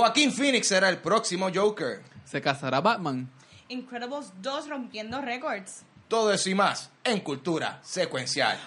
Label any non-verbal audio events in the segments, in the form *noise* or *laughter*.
Joaquín Phoenix será el próximo Joker. Se casará Batman. Incredibles 2 rompiendo récords. Todo eso y más en Cultura Secuencial.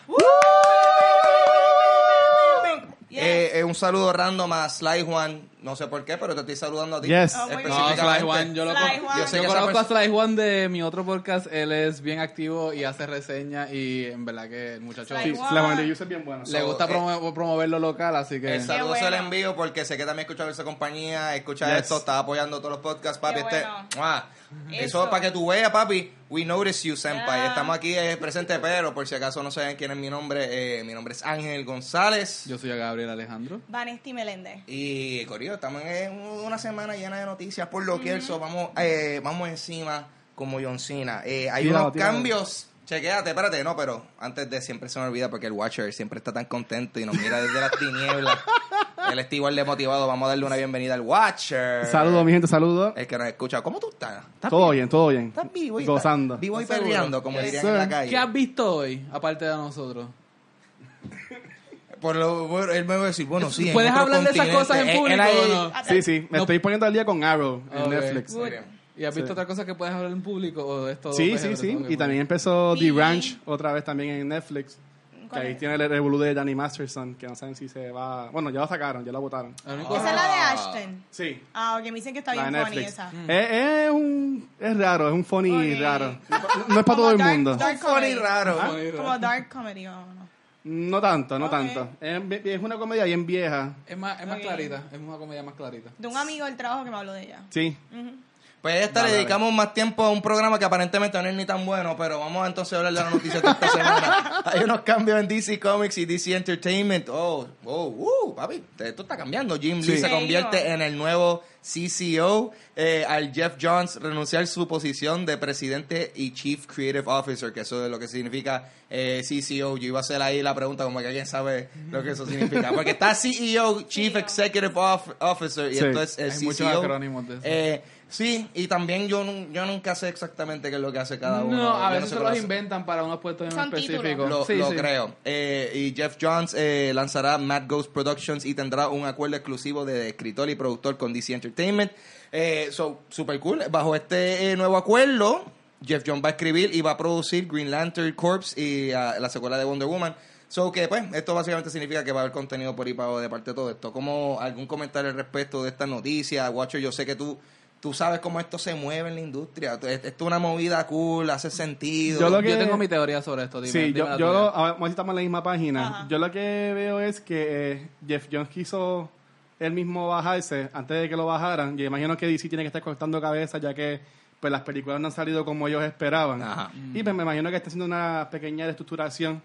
Yes. Eh, eh, un saludo random a Sly Juan. No sé por qué, pero te estoy saludando a ti. Yes. Oh. No, específicamente. Sly Juan, yo lo Sly Juan. Yo sé conozco a Sly Juan de mi otro podcast. Él es bien activo y hace reseñas. Y en verdad que el muchacho Sly Sí, Juan. de es bien buena. le So, gusta eh, promo- promover lo local. Así que. El saludo se bueno. envío porque sé que también escucha esa compañía, escucha Yes. esto, está apoyando todos los podcasts, papi. Qué Este, bueno. Eso Eso. es para que tú veas, papi. We notice you, senpai. Ah. Estamos aquí eh, presente, pero por si acaso no saben quién es mi nombre, eh, mi nombre es Ángel González. Yo soy a Gabriel Alejandro. Vanesti Meléndez. Y, Corillo, estamos en una semana llena de noticias por lo que eso. Vamos, eh, vamos encima como John Cena. Eh, hay Tíralo, unos tíralo. cambios. Chequéate, espérate, no, pero antes de siempre se me olvida porque el Watcher siempre está tan contento y nos mira desde las tinieblas. *laughs* Él está igual de motivado. Vamos a darle una bienvenida al Watcher. Saludos, mi gente, saludos. El que nos escucha. ¿Cómo tú estás? ¿Estás Todo bien, todo bien. ¿Estás vivo y Gozando. Vivo y perreando, como dirían en la calle. ¿Qué has visto hoy, aparte de nosotros? Por lo, él me va a decir, bueno, sí. en ¿Puedes otro hablar de esas cosas en Él- él público ahí- o no? Ah, Sí, sí, me No. estoy poniendo al día con Arrow en Ok. Netflix. Muy bien. ¿Y has visto Sí. otra cosa que puedes hablar en público? ¿O es todo Sí, sí, sí. Y también empezó. The Ranch otra vez también en Netflix. Que ¿Cuál ahí es? tiene el revolú de Danny Masterson, que no saben si se va... Bueno, ya lo sacaron, ya lo votaron. Único- Esa es la de Ah. Ashton. Sí. Ah, ok, me dicen que está La bien funny Netflix. esa. Es, es un... Es raro, es un funny Ok. raro. No, *laughs* no es para todo el mundo. dark Funny raro. Ah. Como dark comedy o no. No tanto, no tanto. Es, es una comedia bien vieja. Es más, es más clarita. Es una comedia más clarita. De un amigo del trabajo que me habló de ella. Sí. Ujú. Pues esta Dale, le dedicamos más tiempo a un programa que aparentemente no es ni tan bueno, pero vamos a entonces a hablar de las noticias de esta semana. *laughs* Hay unos cambios en DC Comics y DC Entertainment. Oh, oh, uh, papi, esto está cambiando. Jim Lee se convierte en el nuevo CCO. eh, al Jeff Jones renunciar su posición de presidente y Chief Creative Officer, que eso es lo que significa eh, CCO. Yo iba a hacer ahí la pregunta como que alguien sabe lo que eso significa. Porque está CEO, Chief CEO. Executive Of- Officer, y Sí. esto es el Hay CCO. muchos acrónimos de eso. Eh, sí, y también yo, yo nunca sé exactamente qué es lo que hace cada uno. No, a veces sé se lo los inventan para unos puestos en específico. Lo, Sí, lo sí. creo. Eh, y Jeff Jones eh, lanzará Mad Ghost Productions y tendrá un acuerdo exclusivo de escritor y productor con DC Entertainment. Eh, so, super cool. Bajo este eh, nuevo acuerdo, Jeff Jones va a escribir y va a producir Green Lantern Corps y ah, la secuela de Wonder Woman. So que pues, esto básicamente significa que va a haber contenido por ahí para de parte de todo esto. ¿Cómo algún comentario al respecto de esta noticia? Watcher, yo sé que tú, tú sabes cómo esto se mueve en la industria. Esto es una movida cool, hace sentido. Yo lo que- Yo tengo mi teoría sobre esto. Dime, sí, dime yo, yo lo- a ver, vamos a ver si estamos en la misma página. Ajá. Yo lo que veo es que eh, Jeff Jones quiso él mismo bajarse antes de que lo bajaran. Yo imagino que DC tiene que estar cortando cabeza ya que pues las películas no han salido como ellos esperaban. Ajá. Y pues, me imagino que está haciendo una pequeña reestructuración.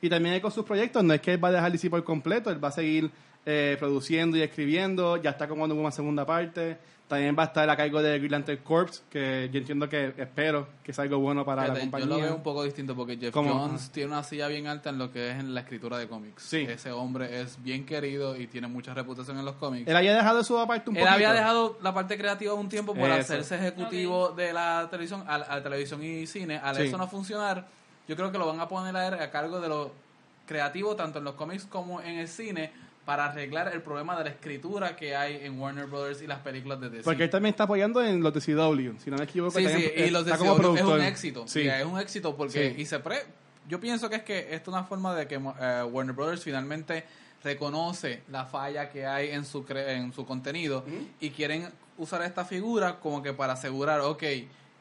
Y también con sus proyectos, no es que él va a dejar DC por completo, él va a seguir eh, produciendo y escribiendo, ya está como una segunda parte. También va a estar a cargo de Green Lantern Corps, que yo entiendo que espero que sea algo bueno para la compañía. Yo lo veo un poco distinto porque Jeff ¿Cómo? Jones tiene una silla bien alta en lo que es en la escritura de cómics. Sí. Ese hombre es bien querido y tiene mucha reputación en los cómics. Él había dejado su aparte un Él poquito. había dejado la parte creativa un tiempo por Eso. hacerse ejecutivo de la televisión, a, a televisión y cine. Al Sí. eso no funcionar, yo creo que lo van a poner a, él a cargo de lo creativo, tanto en los cómics como en el cine, para arreglar el problema de la escritura que hay en Warner Brothers y las películas de DC. Porque él también está apoyando en los de CW, si no me equivoco. Sí, sí, y los de CW es un éxito. Sí. Es un éxito porque Sí. y se pre yo pienso que es que esto es una forma de que eh, Warner Brothers finalmente reconoce la falla que hay en su cre- en su contenido y quieren usar esta figura como que para asegurar, ok,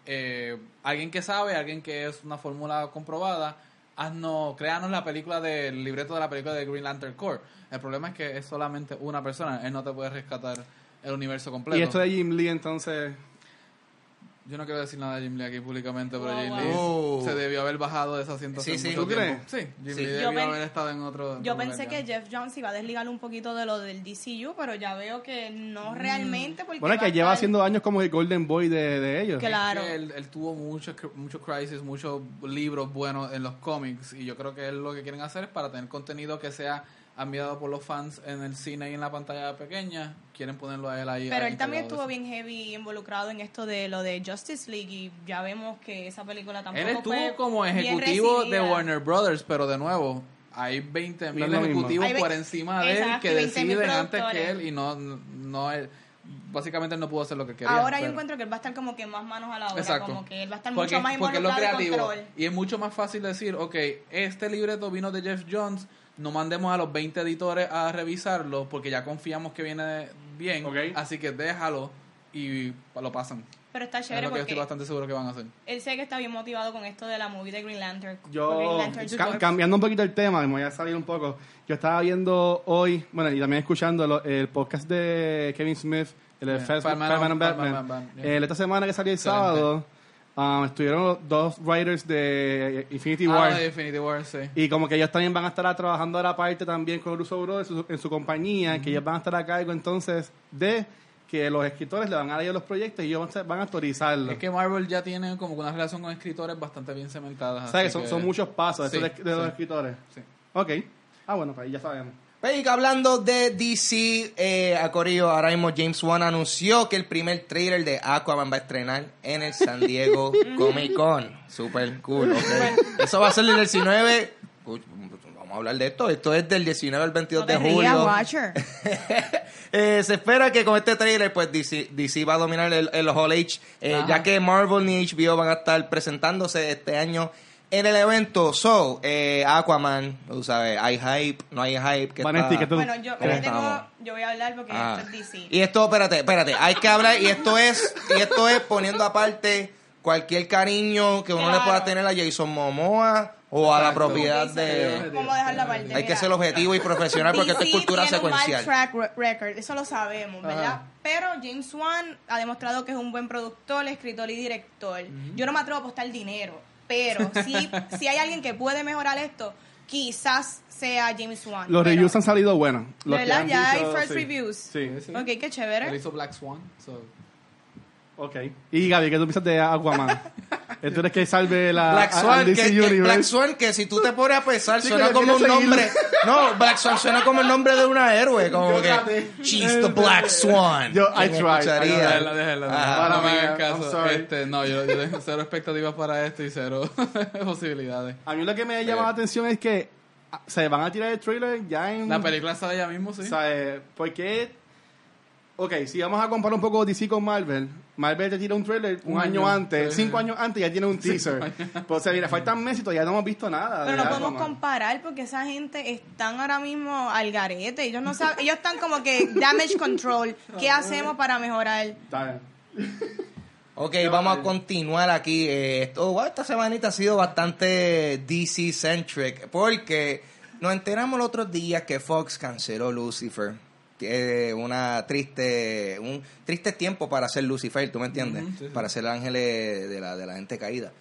eh, alguien que sabe, alguien que es una fórmula comprobada, haznos, créanos la película del libreto de la película de Green Lantern Corps. El problema es que es solamente una persona, él no te puede rescatar el universo completo. Y esto de Jim Lee, entonces. Yo no quiero decir nada de Jim Lee aquí públicamente, pero Wow, Jim. Lee Oh. se debió haber bajado de ese asiento Sí, sí. ¿Tú crees? tiempo. Sí, Jim Sí. Lee Yo debió pen- haber estado en otro... Yo pensé que. Jeff Jones iba a desligar un poquito de lo del DCU, pero ya veo que no realmente. Porque Bueno, es que a lleva estar- haciendo años como el Golden Boy de, de ellos. Claro. Que él, él tuvo muchos mucho crisis, muchos libros buenos en los cómics y yo creo que él lo que quieren hacer es para tener contenido que sea admirado por los fans en el cine y en la pantalla pequeña, quieren ponerlo a él ahí. Pero él también estuvo bien heavy involucrado en esto de lo de Justice League y ya vemos que esa película tampoco Él estuvo fue como ejecutivo de. Warner Brothers, pero de nuevo, hay 20 No mil es lo mismo. ejecutivos Hay ve- por encima de él que 20.000 deciden antes que él y no, no él. básicamente él no pudo hacer lo que quería. Ahora yo encuentro que él va a estar como que más manos a la obra, Exacto. como que él va a estar porque, mucho más porque es lo involucrado y control. Y es mucho más fácil decir, ok, este libreto vino de Jeff Jones, no mandemos a los 20 editores a revisarlo porque ya confiamos que viene bien, así que déjalo y lo pasan. Pero está Es chévere lo que yo porque estoy bastante seguro que van a hacer. él sé que está bien motivado con esto de la movie de Green Lantern. Green Yo, Lantern ca- Corps. cambiando un poquito el tema, me voy a salir un poco. Yo estaba viendo hoy, bueno, y también escuchando lo- el podcast de Kevin Smith, el de Yeah. Batman Batman and- and Batman. Batman, Batman, yeah. Eh, esta semana que salió el Excelente. Um, estuvieron los dos writers de Infinity Ah, War. de Infinity War, sí. Y como que ellos también van a estar trabajando a la parte también con Russo Bros. en su, en su compañía, que ellos van a estar a cargo entonces de que los escritores le van a dar ellos los proyectos y ellos van a- autorizarlos. Es que Marvel ya tiene como una relación con escritores bastante bien cementadas. o sea, que son, que- son muchos pasos Sí, de, de los sí. escritores. Sí. Ok. Ah, bueno, pues ahí ya sabemos. Pues, hablando de DC, eh, a Corillo, ahora mismo James Wan anunció que el primer trailer de Aquaman va a estrenar en el San Diego *laughs* Comic Con. Super cool, ok. Eso va a ser el 19. Uy, vamos a hablar de esto. Esto es del 19 al 22 No te de julio. Watcher. *laughs* Eh, se espera que con este trailer pues DC, DC va a dominar el, el Hall H, eh, ya que Marvel ni HBO van a estar presentándose este año en el evento. So, eh, Aquaman, tú sabes, hay hype, no hay hype. Que está- ¿qué tú- Bueno, yo, ¿Cómo yo tengo, yo voy a hablar porque Ah. esto es DC. Y esto, espérate, espérate, hay que hablar y esto es y esto es poniendo aparte cualquier cariño que uno le Claro. pueda tener a Jason Momoa o a la propiedad de ¿Cómo dejarla aparte? hay que ser objetivo y profesional porque esto es cultura tiene un mal secuencial. track re- record, eso lo sabemos, ¿verdad? Ajá. Pero James Wan ha demostrado que es un buen productor, escritor y director. Yo no me atrevo a apostar dinero, pero *laughs* si, si hay alguien que puede mejorar esto, quizás sea James Wan. Los Pero- reviews han salido buenos. Los ¿Verdad? Ya hay first sí. reviews. Sí. Sí. Ok, qué Él chévere. hizo Black Swan. so- Ok. Y Gaby, ¿qué tú piensas de Aquaman? *laughs* ¿Tú eres que salve la Black Swan, que, DC que Universe? Black Swan, que si tú te pones a pensar, Sí, suena como un nombre. *laughs* No, Black Swan suena como el nombre de una héroe, *laughs* como Yo que traté. She's the Black Swan. Yo- I ¿Quién tried. Déjala, déjala, déjala. no me hagan caso. sorry. Este, no, yo, yo tengo cero expectativas para esto y cero posibilidades. A mí lo que me llama la atención es que ah, se van a tirar el trailer ya en... La película sale ya mismo, sí. O sea, eh, ¿por qué? Ok, si vamos a comparar un poco DC con Marvel, Marvel te tira un trailer un, Un año, año, antes, cinco años antes ya tiene un *laughs* teaser. Pues, o sea, mira, faltan meses y todavía no hemos visto nada. Pero no podemos comparar porque esa gente están ahora mismo al garete. Ellos no saben, ellos están como que damage control. ¿Qué hacemos para mejorar? Está bien. Ok, vamos a continuar aquí. Eh, esto, wow, esta semanita ha sido bastante DC-centric porque nos enteramos los otros días que Fox canceló Lucifer. Que, una triste un triste tiempo para hacer Lucifer, ¿tú me entiendes? Ujú, sí, sí. Para ser el ángel eh, de la, de la gente caída.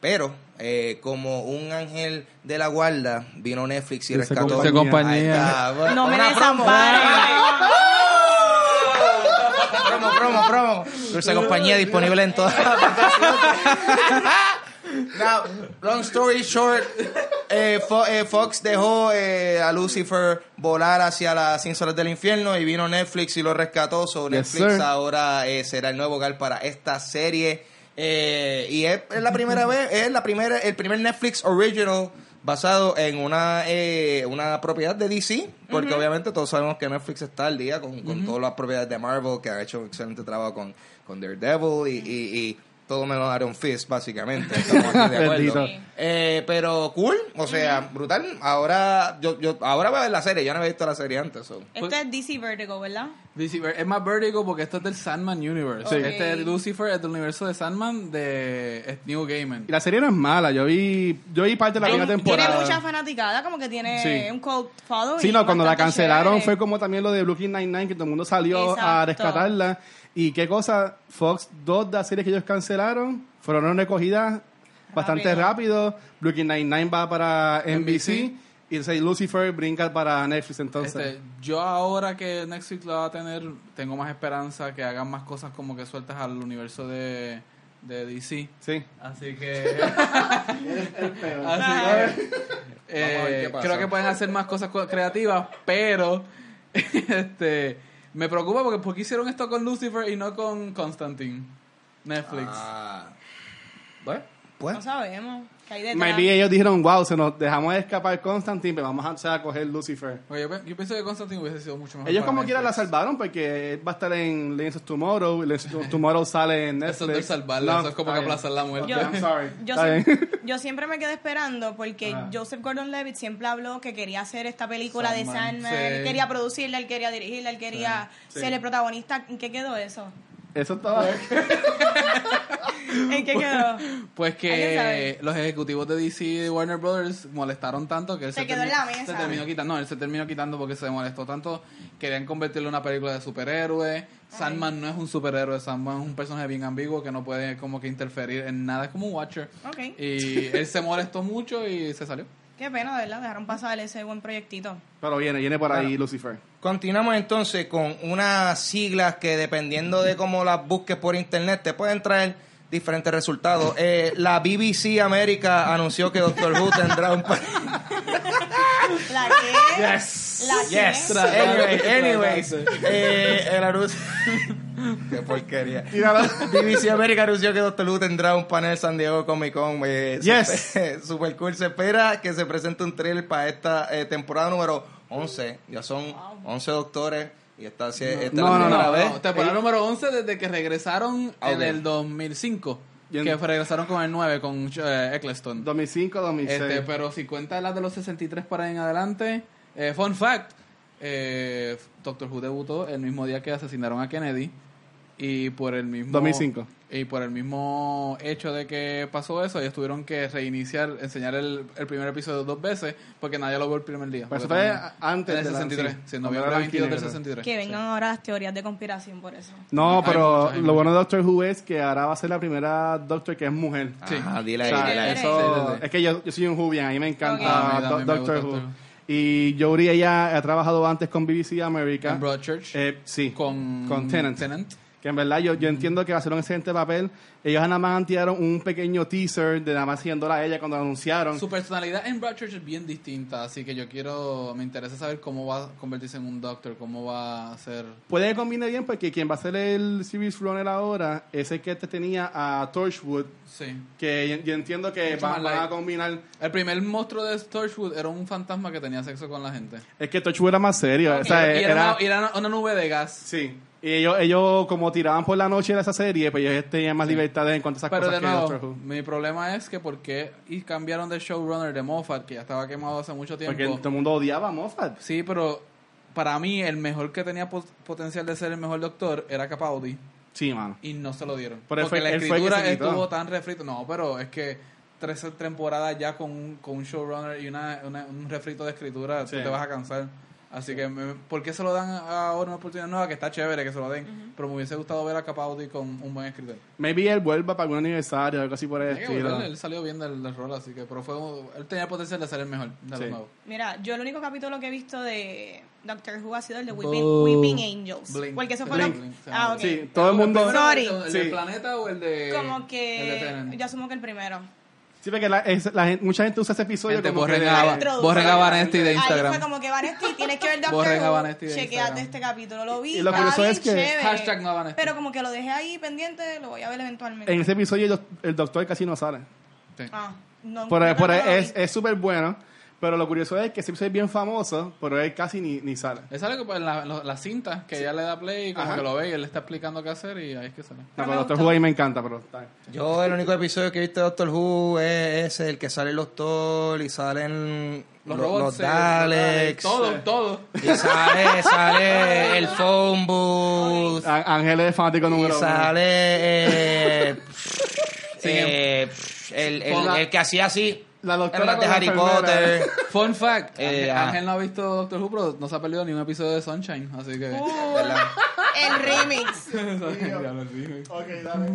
Pero, eh, como un ángel de la guarda, vino Netflix y rescató. Dulce compañía. Está. *laughs* Bueno, No me desamparen. promo, promo, promo. Dulce compañía disponible en todas las. *laughs* Now, long story short, eh, Fo- eh, Fox dejó eh, a Lucifer volar hacia las ínsulas del infierno y vino Netflix y lo rescató. So Netflix ahora eh, será el nuevo hogar para esta serie. Eh, y es, es la primera vez, es la primera, el primer Netflix original basado en una eh, una propiedad de DC, porque obviamente todos sabemos que Netflix está al día con, con todas las propiedades de Marvel, que ha hecho un excelente trabajo con, con Daredevil y, y, y todo menos Iron Fist, básicamente. *laughs* Estamos aquí de acuerdo. Eh, pero cool, o sea, brutal. Ahora yo, yo ahora voy a ver la serie, yo no había visto la serie antes. so. Esto es DC Vertigo, ¿verdad? DC Ver- es más Vertigo porque esto es del Sandman Universe. Sí. Este Ok. Lucifer es del universo de Sandman de es New Gaiman. Y la serie no es mala, yo vi, yo vi parte de la Tiene, primera tiene temporada. mucha fanaticada, como que tiene Sí. un cult following. Sí, no, cuando la cancelaron chévere. fue como también lo de Brooklyn Nine-Nine, que todo el mundo salió a Exacto. rescatarla. Y qué cosa, Fox, dos de las series que ellos cancelaron fueron recogidas bastante rápido. Brooklyn Nine-Nine va para NBC, NBC. y entonces Lucifer brinca para Netflix entonces. Este, yo ahora que Netflix lo va a tener, tengo más esperanza que hagan más cosas como que sueltas al universo de, de DC. Sí. Así que, *laughs* así Ay. que eh, Vamos a ver qué pasa. creo que pueden hacer más cosas co- creativas, pero *laughs* este me preocupa porque ¿por qué hicieron esto con Lucifer y no con Constantine? Netflix. Ah, Pues, No sabemos. Que hay detrás. Maybe ellos dijeron, wow, se nos dejamos escapar Constantine, pero vamos a, o sea, a coger Lucifer. Oye, yo, pienso que Constantine hubiese sido mucho mejor. Ellos como quiera la Netflix. salvaron porque él va a estar en Legends of Tomorrow, Legends of Tomorrow sale en Netflix. *laughs* Eso es de salvarla, eso es como que aplazar la muerte. Yo- I'm sorry. *laughs* *laughs* Yo, siempre me quedé esperando porque Ah. Joseph Gordon-Levitt siempre habló que quería hacer esta película de Sandman, sí. él quería producirla, él quería dirigirla, él quería Sí. ser el protagonista. ¿En qué quedó eso? Eso estaba... *laughs* ¿En qué quedó? Pues ¿Alguien que los ejecutivos de DC y de Warner Brothers molestaron tanto que él Se se, quedó en termi- la mesa. se terminó quitando. No, él se terminó quitando porque se molestó tanto. Querían convertirlo en una película de superhéroes. Sandman no es un superhéroe, Sandman es un personaje bien ambiguo que no puede como que interferir en nada, es como un Watcher. Ok. Y *laughs* él se molestó mucho y se salió. Qué pena, de verdad, dejaron pasar ese buen proyectito. Pero viene, viene por ahí Lucifer. Continuamos entonces con unas siglas que dependiendo de cómo las busques por internet te pueden traer diferentes resultados. Eh, la BBC América anunció que Doctor Who tendrá un... pa- ¿La qué? Yes. ¿La qué? Yes. Anyway, anyways, eh, el anuncio... Qué porquería. Tíralo. BBC América anunció que Doctor Who tendrá un panel San Diego Comic Con. eh, Yes. *laughs* Super cool. Se espera que se presente un trailer para esta eh, temporada número 11. Ya son 11 doctores y esta, esta es No, la no, primera no, vez. No, temporada número 11 desde que regresaron Ah, en ok. el 2005. Yo- Que regresaron con el 9, con eh, Eccleston. 2005, 2006. Este, pero si cuenta las de los 63 para ahí en adelante, eh, fun fact, eh, Doctor Who debutó el mismo día que asesinaron a Kennedy y por el mismo 2005. y por el mismo hecho de que pasó eso, ellos tuvieron que reiniciar, enseñar el, el primer episodio dos veces porque nadie lo vio el primer día. Pues eso fue también- antes en el de la- 63, sí, en cuando noviembre era 22 del blanco y negro. 63. Que vengan ahora las teorías de conspiración por eso. No, pero muchas, lo bueno de Doctor Who es que ahora va a ser la primera Doctor que es mujer. Sí. Ajá, dile O ahí, sea, dile ahí. eso- Sí, sí, sí. Es que yo, yo soy un Whovian, a mí me encanta. Ah, mí me Doctor Who. Doctor Who. Y Jodie ella ha trabajado antes con BBC America. En Broadchurch Eh, sí, con, con Tennant. Tennant. Que en verdad yo, yo entiendo que va a ser un excelente papel. Ellos nada más tiraron un pequeño teaser de nada más siguiéndola a ella cuando la anunciaron. Su personalidad en Broadchurch es bien distinta, así que yo quiero, me interesa saber cómo va a convertirse en un Doctor, cómo va a ser... Puede que combine bien porque quien va a ser el series runner ahora es el que te tenía a Torchwood. Sí. Que yo, yo entiendo que Mucho van light. a combinar. El primer monstruo de Torchwood era un fantasma que tenía sexo con la gente. Es que Torchwood era más serio. O Y sea, y era era- una, era una nube de gas. Sí. Y ellos, ellos, como tiraban por la noche de esa serie, pues ellos tenían más libertades en cuanto a esas Pero cosas de que nuevo, Doctor Who. mi problema es que por qué y cambiaron de showrunner de Moffat, que ya estaba quemado hace mucho tiempo. Porque todo el mundo odiaba a Moffat. Sí, pero para mí el mejor que tenía pot- potencial de ser el mejor doctor era Capaldi Sí, mano. y no se lo dieron. Pero Porque fue- la escritura estuvo tan refrito. No, pero es que tres temporadas ya con, un- con un showrunner y una, una- un refrito de escritura, Sí. tú te vas a cansar. Así que, me- ¿por qué se lo dan ahora una oportunidad nueva? Que está chévere que se lo den. Pero me hubiese gustado ver a Capaldi con un buen escritor. Maybe él vuelva para algún aniversario o algo así por el que estilo. él salió bien del, del rol, así que, pero fue, él tenía potencial de ser el mejor de los Sí. nuevos. Mira, yo el único capítulo que he visto de Doctor Who ha sido el de Weeping. Weeping Angels. Blink. Porque eso fue Blink. lo... Blink, Ah, llama ok. Sí, todo el mundo... Sorry. ¿El, el Sí. del planeta o el de.? Como el de que... Yo asumo que el primero. Sí, porque la, es- la gente- mucha gente usa ese episodio Gente, como que borren de- a, Introducción. borren a Vanesti de Ahí fue Instagram. como que Vanesti, tienes que ver Doctor Borren a Who. Vanesti de Chequeate Instagram. este capítulo. Lo vi, Y lo curioso es que- chévere. Hashtag no Vanesti. Pero como que lo dejé ahí pendiente, lo voy a ver eventualmente. En ese episodio el el doctor casi no sale. Sí. Ah, no, Por, no, por no es súper bueno, pero lo curioso es que episodio es bien famoso, pero él casi ni, ni sale. Le sale pues, la, la, la cinta que ella le da play y como Ajá. que lo ve y él le está explicando qué hacer y ahí es que sale. No, me pero Doctor. Who ahí me encanta, pero está bien. Yo el único episodio que he visto de Doctor Who es ese, el que sale el doctor y salen Los lo- robots. los eh, Daleks. Todo, todo. Y sale, sale el phone booth. Á- Ángel es fanático Y número uno. sale eh, *laughs* eh, el, el, el que hacía así La doctora de la Harry enfermera. Potter. *laughs* Fun fact: *laughs* Eh, Ángel. Ángel no ha visto Doctor Who, pero no se ha perdido ni un episodio de Sunshine. Así que. Uh, *laughs* el remix. Ok, dale.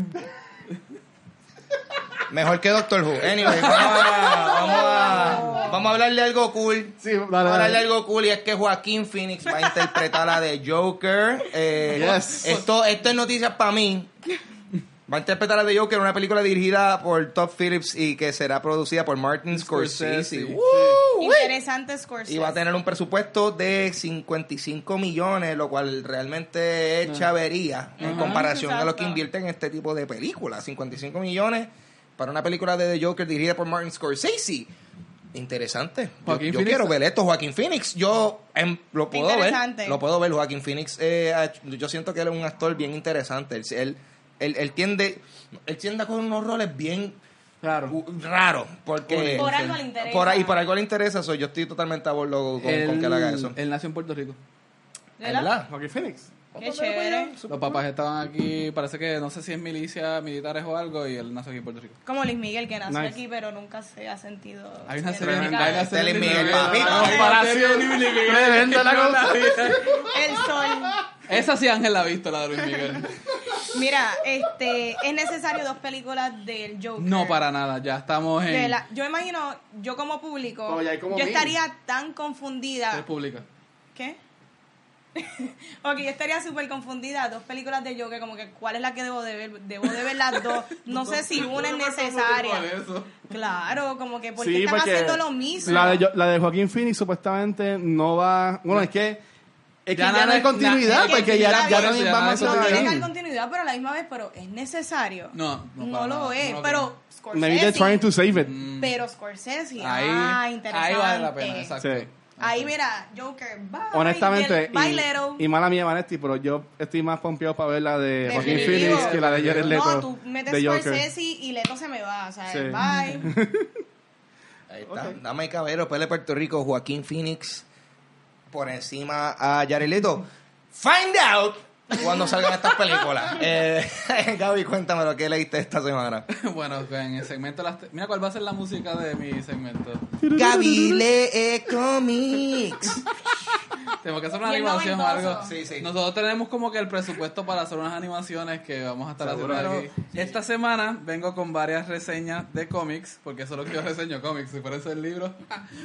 Mejor que Doctor Who. Anyway, vamos a, vamos a, vamos a hablar de algo cool. Sí, dale, Vamos a hablar de dale. algo cool y es que Joaquín Phoenix va a interpretar a de Joker. Eh, Yes. esto, esto es noticias para mí. Va a interpretar a The Joker en una película dirigida por Todd Phillips y que será producida por Martin Scorsese. Scorsese. ¡Woo! Interesante Scorsese. Y va a tener un presupuesto de 55 millones, lo cual realmente es chavería en comparación a lo que invierten en este tipo de películas. 55 millones para una película de The Joker dirigida por Martin Scorsese. Interesante. Yo, quiero ver esto. Joaquín Phoenix, yo em, lo puedo ver. Lo puedo ver. Joaquín Phoenix, eh, yo siento que él es un actor bien interesante. Él, él, él, él tiende, él tiende a coger unos roles bien Claro. raros. Porque, Por algo le interesa. Por ahí, por algo le interesa. So, yo estoy totalmente a bordo con, con que él haga eso. Él nació en Puerto Rico. ¿Verdad? Joaquín Phoenix. Qué chévere. Los papás estaban aquí, parece que no sé si es milicia, militares o algo, y él nació aquí en Puerto Rico. Como Luis Miguel, que nació Nice. aquí, pero nunca se ha sentido. Hay una serie Luis de Miguel, Luis Miguel. Tremenda la cosa. El sol. Esa sí Ángel la ha visto, la de Luis Miguel. Mira, este, es necesario dos películas del Joker. No, para nada, ya estamos en... La- yo imagino, yo como público, Oh, como yo mil. estaría tan confundida. República. ¿Qué? *laughs* ok, yo estaría súper confundida. Dos películas de Joker, como que cuál es la que debo de ver. Debo de ver las dos. No sé si *laughs* una es necesaria. Claro, como que porque Sí, están porque haciendo lo mismo. La de, la de Joaquín Phoenix supuestamente no va. Bueno, es que. Es que Ya ya, no hay continuidad, na- porque que ya, ya no nada más no continuidad. tiene que continuidad, pero a la misma vez, pero es necesario. No, no, lo nada, es, no lo pero Maybe they're trying to Scorsese. save it. Pero Scorsese, Ahí, ah, interesante. ahí vale la pena, exacto. Sí. Ahí mira, Joker, bye. Honestamente, Bye, y, Leto. y mala mía, Vanetti, pero yo estoy más pompeado para ver la de Joaquín. Phoenix que la de Jared Leto. No, tú metes de Joker. Scorsese y Leto se me va, o sea, Sí. bye. *laughs* Ahí está. Dama y caballero, Pele Puerto Rico, Joaquín Phoenix por encima a Jared Leto. Find out cuando salgan estas películas. *laughs* Eh, *laughs* Gaby, cuéntame lo que leíste esta semana. *laughs* bueno, en el segmento... Las Mira cuál va a ser la música de mi segmento. Gaby lee cómics. Tengo que hacer una Bien animación o algo. Sí, sí. Nosotros tenemos como que el presupuesto para hacer unas animaciones que vamos a estar Seguro. haciendo aquí. Esta semana vengo con varias reseñas de cómics, porque eso es lo que yo reseño cómics, si parece el libro.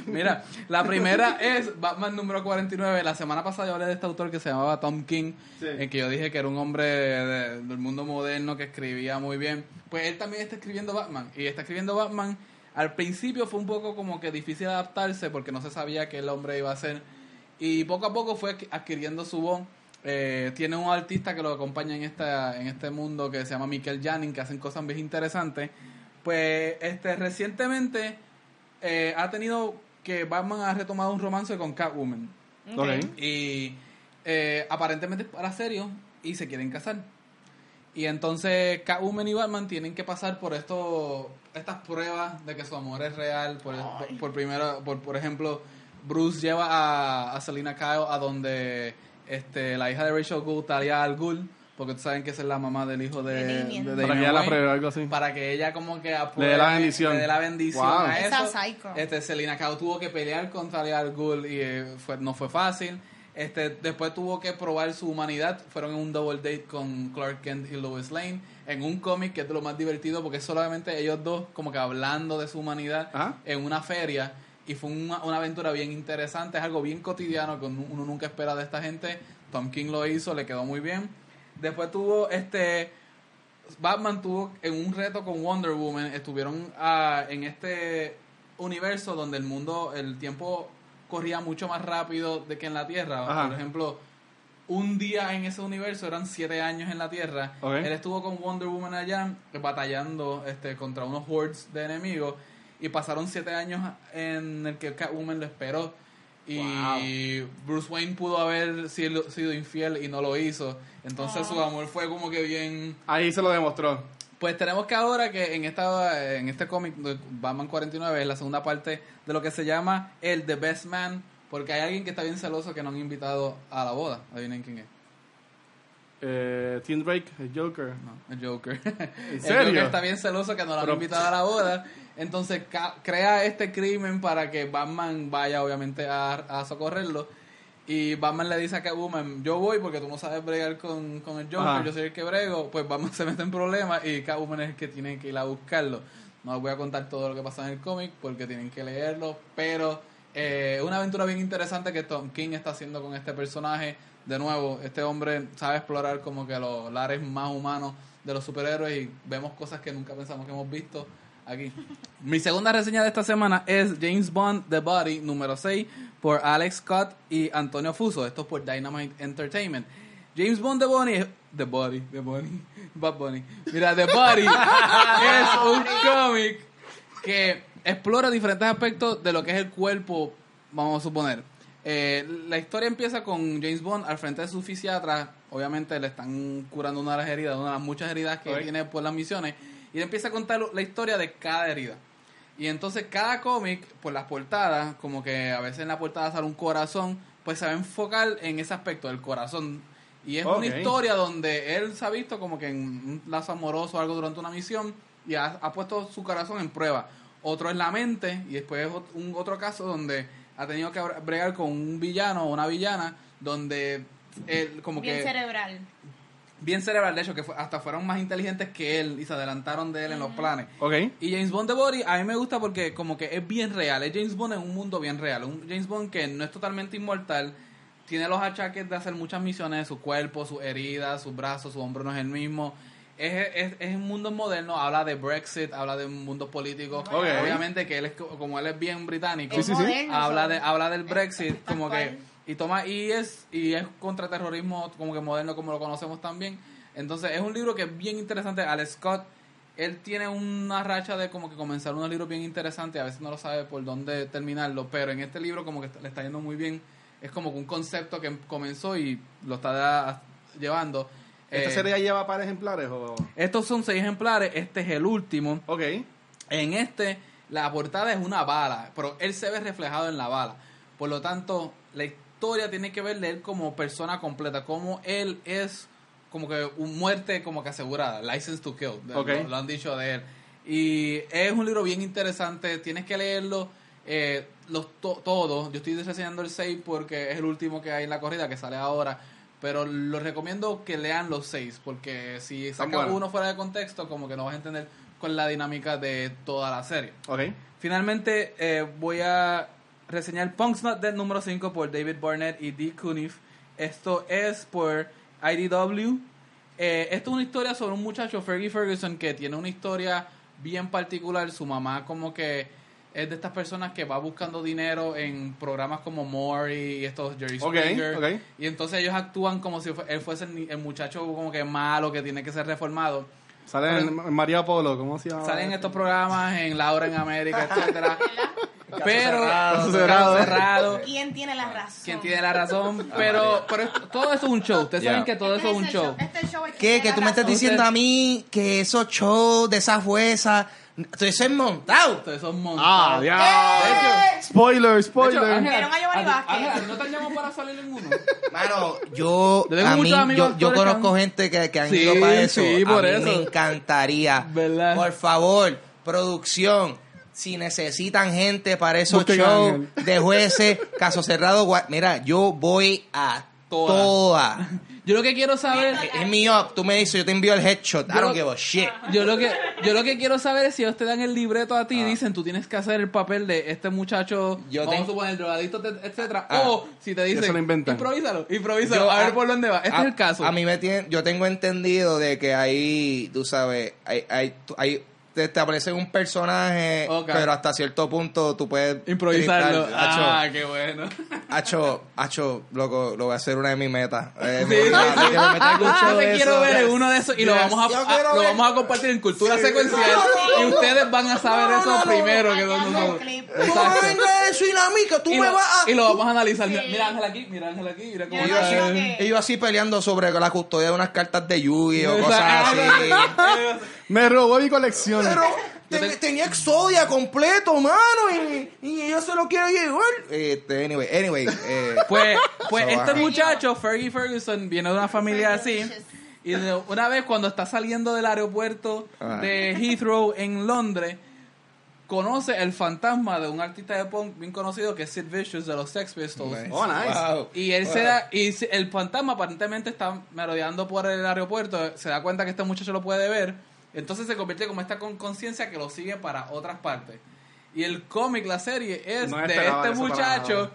Mira, la primera es Batman número 49. La semana pasada yo hablé de este autor que se llamaba Tom King, Sí. Que yo dije que era un hombre de- del mundo moderno que escribía muy bien. Pues él también está escribiendo Batman, y está escribiendo Batman. Al principio fue un poco como que difícil adaptarse porque no se sabía qué el hombre iba a hacer. Y poco a poco fue adqu- adquiriendo su voz. Eh, tiene un artista que lo acompaña en esta en este mundo que se llama Michael Janin, que hacen cosas bien interesantes. Pues este recientemente eh, ha tenido que Batman ha retomado un romance con Catwoman. Ok. Y eh, aparentemente es para serio y se quieren casar. Y entonces Catwoman y Batman tienen que pasar por esto, estas pruebas de que su amor es real. Por, por, por primero, por, por ejemplo, Bruce lleva a, a Selina Kyle a donde este, la hija de Rachel Gould, Talia Al Ghul, porque tú saben que esa es la mamá del hijo de, De Damien. de Para que ella la pruebe algo así. para que ella como que apruebe, Le dé la bendición. le dé la bendición Wow. a Esa eso. psycho. Este, Selina Kyle tuvo que pelear contra Talia al Ghul y eh, fue, no fue fácil. Este, después tuvo que probar su humanidad. Fueron en un double date con Clark Kent y Lois Lane. En un cómic que es de lo más divertido porque es solamente ellos dos como que hablando de su humanidad Ajá. en una feria. Y fue una, una aventura bien interesante. Es algo bien cotidiano que uno uno nunca espera de esta gente. Tom King lo hizo, le quedó muy bien. Después tuvo este... Batman tuvo en un reto con Wonder Woman, estuvieron ah, en este universo donde el mundo, el tiempo corría mucho más rápido de que en la Tierra. Ajá. Por ejemplo, un día en ese universo eran siete años en la Tierra. Él estuvo con Wonder Woman allá batallando este, contra unos hordes de enemigos y pasaron siete años en el que Catwoman lo esperó. Y Bruce Wayne pudo haber sido, sido infiel y no lo hizo. Entonces su amor fue como que bien... Ahí se lo demostró. Pues tenemos que ahora que en esta en este cómic de Batman 49 es la segunda parte de lo que se llama el The Best Man, porque hay alguien que está bien celoso que no han invitado a la boda. Adivinen quién es. Eh, Teen Drake, el Joker. No, el Joker. *laughs* El serio? Joker está bien celoso que no lo han Pero- invitado a la boda. Entonces crea este crimen para que Batman vaya obviamente a, a socorrerlo. Y Batman le dice a Catwoman, yo voy porque tú no sabes bregar con, con el Joker, Ajá. yo soy el que brego. Pues Batman *laughs* se mete en problemas y Catwoman es el que tiene que ir a buscarlo. No les voy a contar todo lo que pasa en el cómic porque tienen que leerlo. Pero eh, es una aventura bien interesante que Tom King está haciendo con este personaje. De nuevo, este hombre sabe explorar como que los lares más humanos de los superhéroes y vemos cosas que nunca pensamos que hemos visto aquí. Mi segunda reseña de esta semana es James Bond The Body número 6 por Alex Scott y Antonio Fuso. Esto es por Dynamite Entertainment. James Bond The es The Body, The Bunny, Bad Bunny. Mira, The Body *laughs* es un cómic que explora diferentes aspectos de lo que es el cuerpo, vamos a suponer. Eh, la historia empieza con James Bond al frente de su fisiatra. Obviamente le están curando una de las heridas, una de las muchas heridas que Ok. tiene por las misiones. Y él empieza a contar la historia de cada herida. Y entonces cada cómic, por las portadas, como que a veces en la portada sale un corazón, pues se va a enfocar en ese aspecto del corazón. Y es una historia donde él se ha visto como que en un lazo amoroso o algo durante una misión y ha, ha puesto su corazón en prueba. Otro es la mente y después un otro caso donde ha tenido que bregar con un villano o una villana donde él como Bien que cerebral. Bien cerebral, de hecho, que fue- hasta fueron más inteligentes que él y se adelantaron de él en los planes. Ok. Y James Bond The Body a mí me gusta porque como que es bien real, es James Bond en un mundo bien real, un James Bond que no es totalmente inmortal, tiene los achaques de hacer muchas misiones, su cuerpo, sus heridas, sus brazos, su hombro no es el mismo. Es, es, es un mundo moderno, habla de Brexit, habla de un mundo político. Ok. Obviamente que él es co- como él es bien británico, sí, sí. habla de habla del Brexit como que y toma y es y es contra terrorismo como que moderno como lo conocemos también entonces es un libro que es bien interesante Al Scott él tiene una racha de como que comenzar unos libros bien interesantes a veces no lo sabe por dónde terminarlo pero en este libro como que le está yendo muy bien es como que un concepto que comenzó y lo está da- llevando ¿Esta Eh, serie ya lleva par ejemplares o...? estos son seis ejemplares este es el último Ok. en este, la portada es una bala, pero él se ve reflejado en la bala. Por lo tanto, la historia tiene que ver de él como persona completa, como él es como que un muerte como que asegurada, license to kill, lo, lo han dicho de él. Y es un libro bien interesante, tienes que leerlo eh, los to- todos. Yo estoy reseñando el 6 porque es el último que hay en la corrida que sale ahora. Pero lo recomiendo que lean los seis, porque si Están sacas buenos. uno fuera de contexto, como que no vas a entender es la dinámica de toda la serie. Finalmente, eh, voy a reseñar Punk's Not Dead número 5 por David Barnett y Dee Cunniffe. Esto es por IDW. Eh, esto es una historia sobre un muchacho, Fergie Ferguson, que tiene una historia bien particular. Su mamá como que es de estas personas que va buscando dinero en programas como Maury y estos Jerry Ok, Springer. ok. Y entonces ellos actúan como si él fuese el, el muchacho como que malo, que tiene que ser reformado. Sale en, en María Polo, ¿cómo se llama? Salen estos programas en Laura en América, etcétera. *laughs* Pero cerrado, cerrado. cerrado. ¿Quién tiene la razón? Quien tiene la razón, pero, pero esto- todo eso es un show. Ustedes saben que todo Este eso es un el show. Este show es ¿Qué? Que tú me estás diciendo a mí que esos shows de esa fuerza, todo eso es montado. Todo eso es un montón. Ah, ya. hecho, Spoiler, hecho, spoiler. Vieron a Giovanni ¿a ti- Vázquez. Ángela, ¿no te llamó para salir en uno? Mano, yo, a mí, yo, yo conozco han- gente que, que han Sí, ido para eso. sí, a por mí eso. me encantaría. ¿Verdad? Por favor, producción. Si necesitan gente para esos shows de jueces, *laughs* caso cerrado, mira, yo voy a todas. Yo lo que quiero saber, Es mi up, tú me dices, yo te envío el headshot. I Yo- don't give a shit. *laughs* yo lo que, yo lo que quiero saber es si ellos te dan el libreto a ti y dicen tú tienes que hacer el papel de este muchacho, Ah. Yo vamos a suponer drogadicto, te- etcétera, Ah. o si te dicen Eso lo inventan. improvísalo, improvísalo, Yo, a ver ah, por dónde va. Este a, es el caso. A mí me tiene, yo tengo entendido de que ahí, tú sabes, hay, hay, hay te, aparece un personaje, pero hasta cierto punto tú puedes Improvisarlo. triplar. Ah, qué bueno. *laughs* hacho, hacho, loco, lo voy a hacer una de mis metas. Eh, Sí, sí, sí. Ah, te de quiero ver en uno de esos y lo vamos a, Yo a- quiero lo vamos a compartir en cultura Sí. secuencial No, no, y no. ustedes van a saber No, eso no, no. primero que. Tú no a que tú Y me lo, vas a... y lo vamos a analizar. Sí. Mira Ángel aquí, mira Ángel aquí, mira cómo Yo ellos, no así, ellos así peleando sobre la custodia de unas cartas de Yugi o cosas así. *laughs* Me robó mi colección. Pero *laughs* te- tenía Exodia completo, mano, y, y ella se lo quiere llevar. Este, anyway, anyway. Eh, Pues, pues So, este muchacho, Fergie Ferguson, viene de una familia así. Y una vez cuando está saliendo del aeropuerto Ah. de Heathrow en Londres, conoce el fantasma de un artista de punk bien conocido que es Sid Vicious de los Sex Pistols. nice. Oh, nice. Wow. Y él se da, y el fantasma aparentemente está merodeando por el aeropuerto, se da cuenta que este muchacho lo puede ver, entonces se convierte como esta con conciencia que lo sigue para otras partes. Y el cómic, la serie, es No de este muchacho,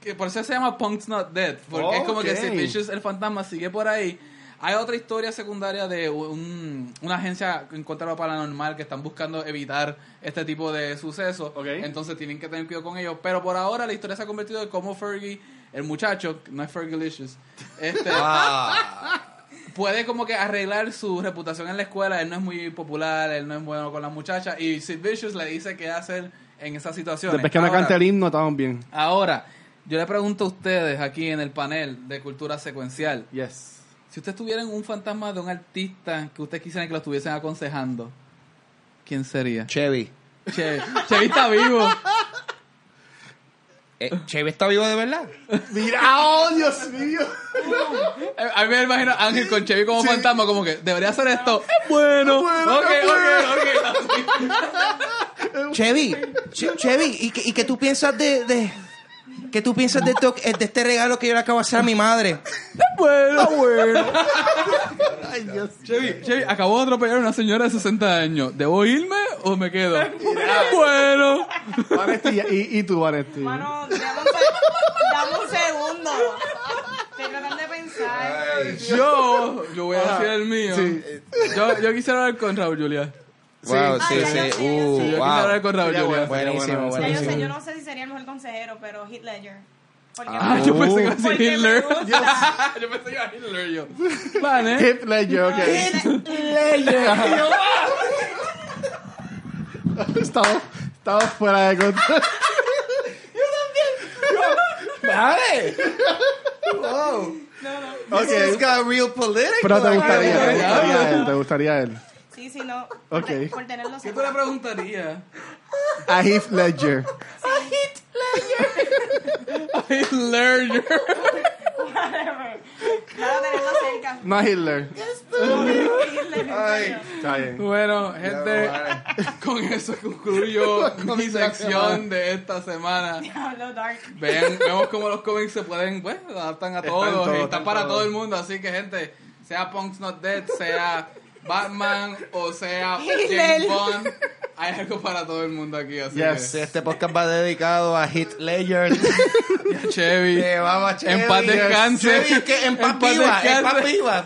que por eso se llama Punk's Not Dead, porque es como que. Sid Vicious, el fantasma, sigue por ahí. Hay otra historia secundaria de un- una agencia en contra de lo paranormal que están buscando evitar este tipo de sucesos. Entonces tienen que tener cuidado con ellos. Pero por ahora la historia se ha convertido en cómo Fergie, el muchacho, no es Fergie Licious, este, Ah, *laughs* puede como que arreglar su reputación en la escuela. Él no es muy popular, él no es bueno con las muchachas. Y Sid Vicious le dice qué hacer en esa situación. Después que me cante el himno, estamos bien. Ahora, yo le pregunto a ustedes aquí en el panel de cultura secuencial. Yes. Si ustedes tuvieran un fantasma de un artista que ustedes quisieran que lo estuviesen aconsejando, ¿quién sería? Chevy. Chevy. Chevy está vivo. Eh, ¿Chevy está vivo de verdad? Mira, oh Dios mío. Eh, A mí me imagino a Ángel con Chevy como fantasma, como que debería hacer esto. Es bueno. bueno, ok, es ok, ok. *laughs* Chevy, Che- Chevy, ¿y qué, y qué tú piensas de, de qué tú piensas de, esto- de este regalo que yo le acabo de hacer a mi madre? *laughs* bueno. bueno. Ay, Dios. Chevy, Chevy, acabo de atropellar a una señora de 60 años. ¿Debo irme o me quedo? bueno. Vanesti, y, y tú, Vanesti. Mano, dame un, se- dame un segundo. Estoy tratando de pensar. Yo, yo voy a decir el mío. Sí. Yo, yo quisiera hablar con Raúl Julia. Wow, Sí. sí, Ah, sí. ya sé, Uh, Sí, yo wow. hablar con Raúl Julia. Buenísimo, yo buenísimo. sé, yo no sé si sería el mejor consejero, pero Heath Ledger. Porque Ah, me- *laughs* yo pensé que iba a Hitler. *laughs* yo pensé que iba a Hitler yo. Vale. Heath Ledger, ok. *laughs* Estamos, estamos fuera de control. Vale. Wow. Ok. This got real political. Pero te gustaría, te gustaría él, te gustaría él. Sí, sí, no. Ok. Por tenerlo ¿Qué tú le preguntarías? A Heath Ledger. Hitler. Whatever. Para tenerlo cerca. No a Hitler. Heath Ledger, Ay. Está bien. Bueno, gente, con eso concluyo *laughs* mi sección de esta semana. Vean, vemos cómo los cómics se pueden, pues, adaptan a todos están están para todo el mundo. Así que, gente, sea Punk's Not Dead, sea Batman o sea *laughs* James Hitler. Bond, hay algo para todo el mundo aquí. Así Yes. Sí, Este podcast va dedicado a Heath Ledger. *laughs* que, ya, Chevy. Eh, vamos a Chevy. En paz descanse. Chevy, que en paz En paz viva, en paz viva.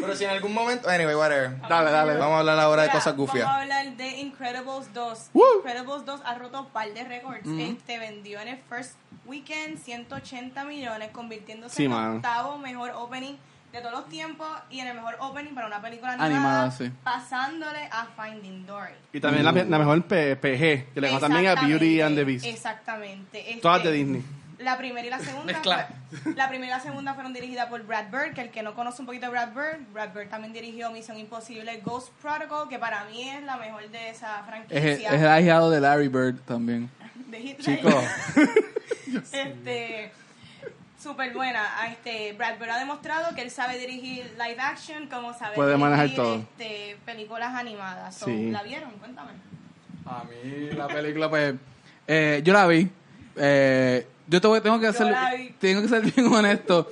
Pero si en algún momento... Anyway, whatever. Dale, dale. Vamos a hablar ahora de cosas gufias. Vamos a hablar de Incredibles 2. Woo. Incredibles 2 ha roto un par de récords. Este vendió en el first weekend 180 millones, convirtiéndose Sí, en el octavo mejor opening de todos los tiempos y en el mejor opening para una película animada, Animada, sí. pasándole a Finding Dory. Y también la, la mejor P- PG, que le ganó también a Beauty and the Beast. Exactamente. Este, Todas de Disney. La primera y la segunda. Fue- la primera y la segunda fueron dirigidas por Brad Bird, que el que no conoce un poquito de Brad Bird, Brad Bird también dirigió Misión Imposible Ghost Protocol, que para mí es la mejor de esa Es, franquicia. el- es el ahijado de Larry Bird también. *laughs* de Hitler. Chico. *laughs* este súper buena. A Este, Brad Bird ha demostrado que él sabe dirigir live action, como sabe Puede manejar dirigir todo. Este, películas animadas. So, Sí. ¿La vieron? Cuéntame. A mí la película, pues, eh, yo la vi. Eh, yo te voy- tengo que Yo ser, la vi. tengo que ser bien honesto.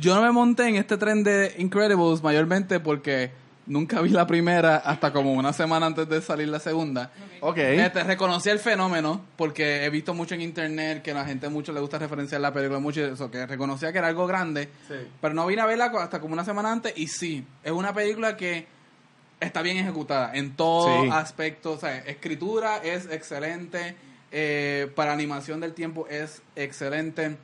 Yo no me monté en este tren de Incredibles mayormente porque nunca vi la primera hasta como una semana antes de salir la segunda. Ok. Este, reconocí el fenómeno porque he visto mucho en internet que a la gente mucho le gusta referenciar la película mucho eso que reconocía que era algo grande Sí. pero no vine a verla hasta como una semana antes y sí es una película que está bien ejecutada en todo Sí. aspecto o sea escritura es excelente eh, para animación del tiempo es excelente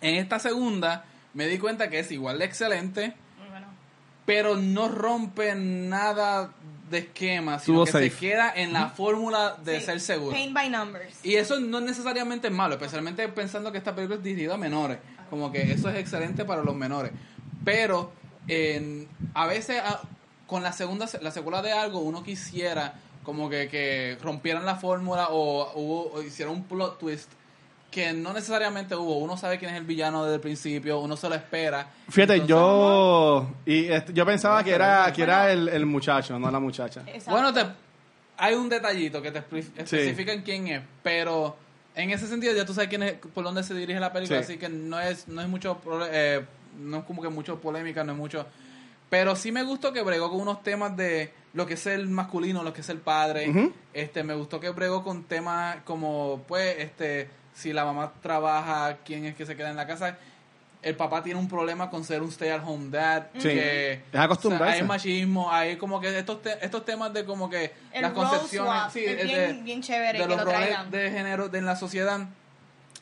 en esta segunda me di cuenta que es igual de excelente. Pero no rompe nada de esquema, sino que safe. se queda en la fórmula de Sí. ser seguro. Paint by numbers. Y eso no es necesariamente malo, especialmente pensando que esta película es dirigida a menores. Como que eso es excelente para los menores. Pero a veces a- con la segunda la secuela de algo uno quisiera como que, que rompieran la fórmula o, hubo, o hicieran un plot twist que no necesariamente hubo. Uno sabe quién es el villano desde el principio, uno se lo espera. Fíjate, Entonces, yo y este, yo pensaba que era que era el, el muchacho, no la muchacha. Exacto. Bueno, te, hay un detallito que te expli- especifica en quién es, pero en ese sentido ya tú sabes quién es, por dónde se dirige la película, Sí. así que no es no es mucho eh, no es como que mucho polémica, no es mucho pero sí me gustó que bregó con unos temas de lo que es el masculino, lo que es el padre. Este me gustó que bregó con temas como pues este si la mamá trabaja, quién es que se queda en la casa. El papá tiene un problema con ser un stay at home dad. Sí. que, Es acostumbrarse. o sea, hay machismo, hay como que estos, te- estos temas de como que El las concepciones swap sí, es de- bien- bien chévere de que los lo roles de género de- en la sociedad.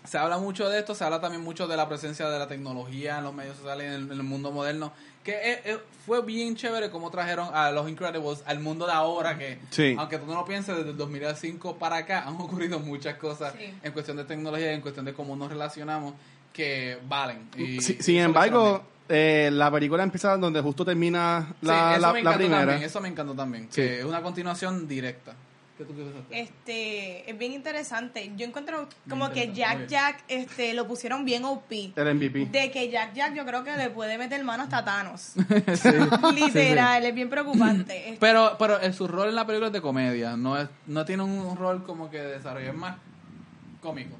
se habla mucho de esto, se habla también mucho de la presencia de la tecnología en los medios sociales, en el, en el mundo moderno, que eh, eh, fue bien chévere como trajeron a los Incredibles al mundo de ahora, que Sí. aunque tú no lo pienses, desde el 2005 para acá han ocurrido muchas cosas Sí. en cuestión de tecnología en cuestión de cómo nos relacionamos que valen. Y- Si- y sin embargo, eh, la película empieza donde justo termina Sí, la, eso la- me la primera. también, eso me encantó también, Sí. que es una continuación directa. ¿Qué tú piensas? Este, es bien interesante. Yo encuentro como que Jack. Jack este, lo pusieron bien OP. El MVP. De que Jack Jack yo creo que le puede meter mano hasta Thanos. *laughs* Sí. *laughs* Literal, es bien preocupante. *laughs* Pero, pero su rol en la película es de comedia, no es, no tiene un rol como que de desarrollo, es más cómico,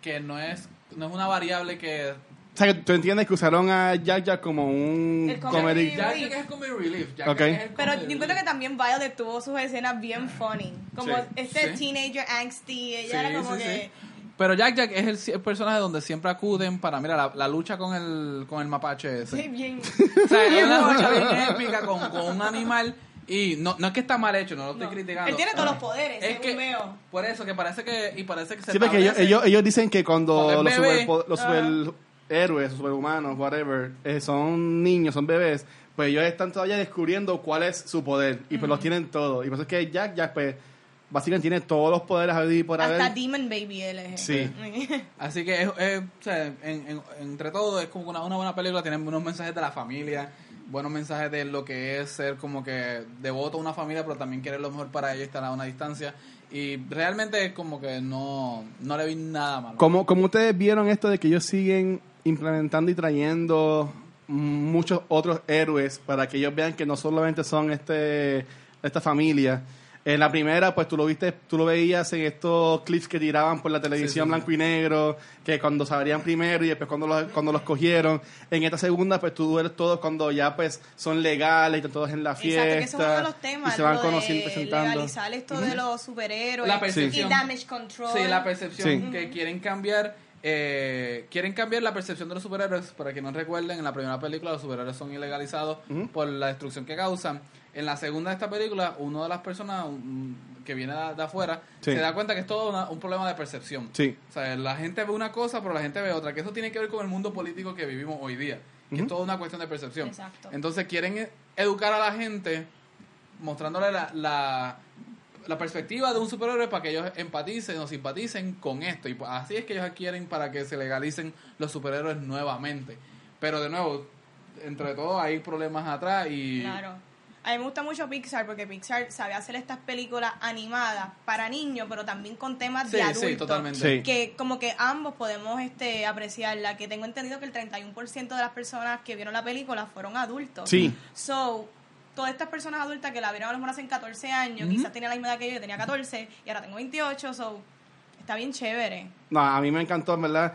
que no es, no es una variable que O sea, que tú entiendes que usaron a Jack Jack como un comedy. Jack Jack es el comedy relief. Jack es Pero yo encuentro que también Violet tuvo sus escenas bien funny. Como Sí. este Sí. teenager angsty. Ella Sí, era como sí, que. sí. Pero Jack Jack es el, el personaje donde siempre acuden para, mira, la, la lucha con el, con el mapache ese. Sí, bien. O sea, es una *laughs* lucha bien épica con, con un animal y no, no es que está mal hecho, no lo estoy No. criticando. Él tiene todos los poderes, Es según que, veo. por eso, que parece que, y parece que se Sí, porque ellos, establece- ellos, ellos dicen que cuando los, bebé. superpo- los Ajá. Superhéroes, superhumanos, whatever, eh, son niños, son bebés, pues ellos están todavía descubriendo cuál es su poder y pues los tienen todos. Y por eso es que Jack Jack, pues, básicamente tiene todos los poderes a por Hasta haber. Demon Baby él es. Sí. Así que, es, es- o sea, en- en- entre todo, es como una, una buena película. Tiene buenos mensajes de la familia, buenos mensajes de lo que es ser como que devoto a una familia, pero también querer lo mejor para ellos y estar a una distancia. Y realmente es como que no, no le vi nada malo. ¿Cómo, cómo ustedes vieron esto de que ellos siguen implementando y trayendo muchos otros héroes para que ellos vean que no solamente son este esta familia? En la primera, pues tú lo viste, tú lo veías en estos clips que tiraban por la televisión sí, sí. blanco y negro, que cuando sabrían primero y después cuando los, cuando los cogieron. En esta segunda, pues tú eres todos cuando ya pues son legales y están todos en la fiesta. Exacto, que eso es uno de los temas. Y se van lo conociendo, presentando. legalizar esto de los superhéroes. La percepción. Y damage control. Sí, la percepción Sí. que quieren cambiar. Eh, quieren cambiar la percepción de los superhéroes. Para que no recuerden, en la primera película los superhéroes son ilegalizados por la destrucción que causan. En la segunda de esta película, una de las personas un- que viene de, de afuera Sí. se da cuenta que es todo una- un problema de percepción. Sí. O sea, la gente ve una cosa, pero la gente ve otra. Que eso tiene que ver con el mundo político que vivimos hoy día. Que es toda una cuestión de percepción. Exacto. Entonces quieren educar a la gente mostrándole la, la, la perspectiva de un superhéroe para que ellos empaticen o simpaticen con esto. Y pues así es que ellos quieren para que se legalicen los superhéroes nuevamente. Pero de nuevo, entre todo hay problemas atrás y... Claro. A mí me gusta mucho Pixar porque Pixar sabe hacer estas películas animadas para niños, pero también con temas Sí, de sí, adultos. totalmente. Sí. Que como que ambos podemos este apreciarla. Que tengo entendido que el 31% de las personas que vieron la película fueron adultos. Sí. So, todas estas personas adultas que la vieron a lo mejor hace 14 años, quizás tenían la misma edad que yo, yo tenía 14 y ahora tengo 28, so, está bien chévere. No, a mí me encantó, en verdad.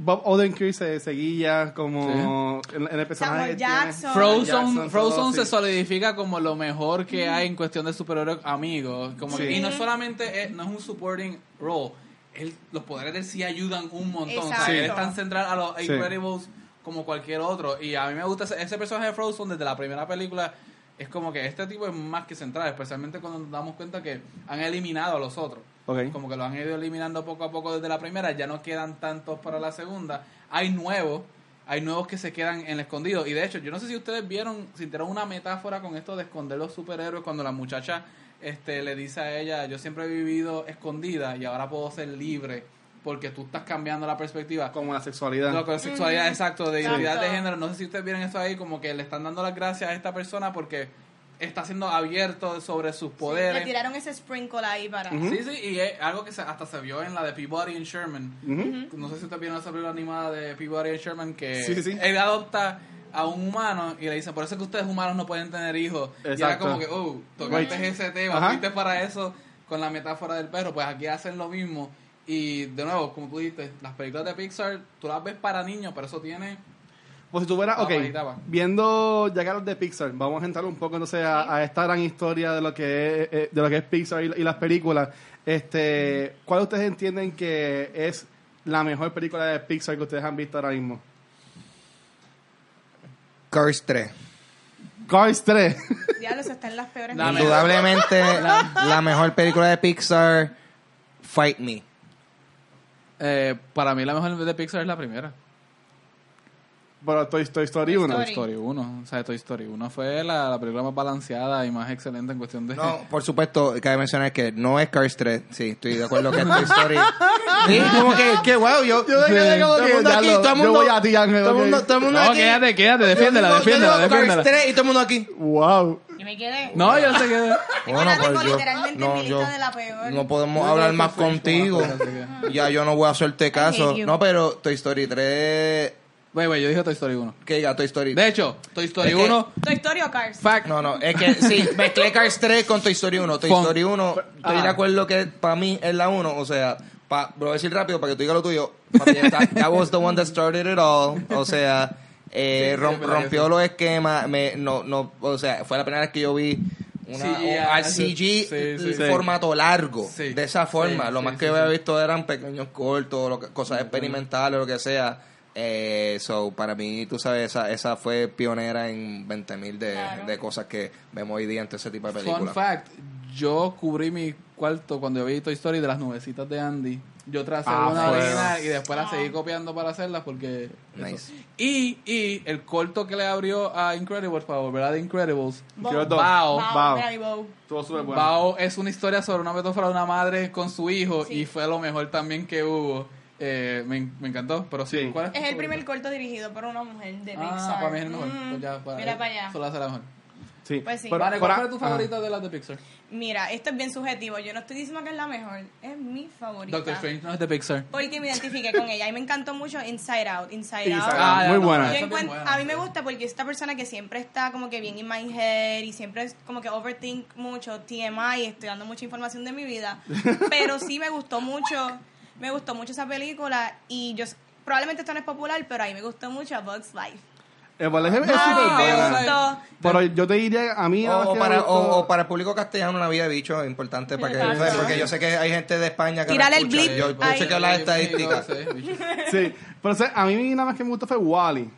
Bob Odenkirk se seguía como en, en el personaje. Jackson. Frozen, Jackson, Frozen todo, se sí. solidifica como lo mejor que hay en cuestión de superhéroes amigos. Como Sí. que- y no solamente es, no es un supporting role, él- los poderes de él sí ayudan un montón. O sea, él es tan central a los Sí. Incredibles como cualquier otro. Y a mí me gusta ese, ese personaje de Frozen desde la primera película. Es como que este tipo es más que central, especialmente cuando nos damos cuenta que han eliminado a los otros. Como que lo han ido eliminando poco a poco desde la primera, ya no quedan tantos para la segunda. Hay nuevos, hay nuevos que se quedan en el escondido. Y de hecho, yo no sé si ustedes vieron, sintieron una metáfora con esto de esconder los superhéroes cuando la muchacha este, le dice a ella, yo siempre he vivido escondida y ahora puedo ser libre porque tú estás cambiando la perspectiva. Como la sexualidad. Lo que es sexualidad, exacto, de identidad de Exacto. género. No sé si ustedes vieron eso ahí, como que le están dando las gracias a esta persona porque está siendo abierto sobre sus Le poderes. tiraron ese sprinkle ahí para... Sí, sí, y es algo que se- hasta se vio en la de Peabody and Sherman. No sé si ustedes vieron esa película animada de Peabody and Sherman que Sí, sí, sí. él adopta a un humano y le dicen, por eso es que ustedes humanos no pueden tener hijos. Y era Exacto. como que, oh, tocaste Right. ese tema, fuiste para eso con la metáfora del perro. Pues aquí hacen lo mismo. Y de nuevo, como tú dijiste, las películas de Pixar, tú las ves para niños, pero eso tiene... Pues si tú fueras, Ah, ok, viendo ya que los de Pixar, vamos a entrar un poco entonces a, a esta gran historia de lo que es, eh, de lo que es Pixar y, y las películas. Este, ¿Cuál ustedes entienden que es la mejor película de Pixar que ustedes han visto ahora mismo? Cars 3. Cars 3. Diablo, *laughs* eso está en las peores La. Indudablemente la, mejor película de Pixar, Fight Me. Eh, para mí la mejor de Pixar es la primera. Pero Toy, Toy Story 1. Story. Toy Story 1. O sea, Toy Story 1 fue la, la película más balanceada y más excelente en cuestión de... No, *laughs* por supuesto, cabe mencionar que no es Cars 3. Sí, estoy de acuerdo que es Toy Story. *laughs* Sí, como que, que wow, yo... Yo como todo el mundo aquí, todo el yo mundo... voy a ti, Ángel, Todo el mundo, todo el mundo No, aquí. quédate, quédate, defiéndela, Yo defiéndela, yo defiéndela. Cars 3 y todo el mundo aquí. Wow. Me quedé. No, yo sé que... *laughs* Bueno, pues yo, literalmente no, mi lista yo- de la peor. no podemos Yo hablar creo más contigo. así *laughs* Ya yo no voy a hacerte caso. you. No, pero Toy Story 3... Güey, güey, yo dije Toy Story 1. Que diga Toy Story. De hecho, Toy Story Es que- 1... Toy Story o Cars. Fact. No, no, es que sí, mezclé Cars 3 con Toy Story 1. Toy Pon- Story 1, estoy Ah. de acuerdo que para mí es la 1. O sea, pa, lo voy a decir rápido para que tú digas lo tuyo. Papi, that, that was the one that started it all. O sea, eh, Sí, sí, rompió sí. los esquemas. Me, no, no, o sea, fue la primera vez que yo vi una, CGI, un- al sí, CG sí, sí. formato largo. Sí. De esa forma. Sí, lo sí, más sí, que sí. había visto eran pequeños cortos, lo que- cosas experimentales, lo que sea. Eh, so, para mí, tú sabes, esa, esa fue pionera en 20.000 de, Claro. de cosas que vemos hoy día en todo ese tipo de Fun películas. fact, yo cubrí mi cuarto cuando yo vi Toy Story de las nubecitas de Andy. Yo tracé Ah, una fue. original y después la Ah. seguí copiando para hacerlas porque... Nice. Y, y el corto que le abrió a Incredibles para volver a The Incredibles. Bao. Bao, Bao. bueno. Es una historia sobre una metáfora de una madre con su hijo Sí. y fue lo mejor también que hubo. Eh, me, me encantó, pero sí, Sí. ¿cuál es? Es el primer corto dirigido por una mujer de Ah, Pixar. para mí es el mejor. Mm, Pues ya, para- mira para allá. Solo hace la mejor. Sí. Pues sí. Pero- Vale, ¿cuál fue tu ajá. favorita de las de Pixar? Mira, esto es bien subjetivo. Yo no estoy diciendo que es la mejor. Es mi favorita. Doctor Strange no es de Pixar. Porque me identifiqué con ella. Y me encantó mucho Inside Out. Inside, Inside Out. Ah, Muy no, buena. Yo a mí me gusta porque esta persona que siempre está como que bien in my head y siempre es como que overthink mucho, TMI, estoy dando mucha información de mi vida. *laughs* Pero sí me gustó mucho, me gustó mucho esa película y yo probablemente esto no es popular, pero a mí me gustó mucho A Bug's Life. El es súper. Pero yo te diría, a mí... nada más O, o que me para, gustó- o, o para el público castellano, una vida de bicho es importante para que. Porque yo sé que hay gente de España que. Tírale no el escucha. blip Yo, yo ahí. chequeo las estadísticas. Sí, pero o sea, a mí nada más que me gustó fue Wally.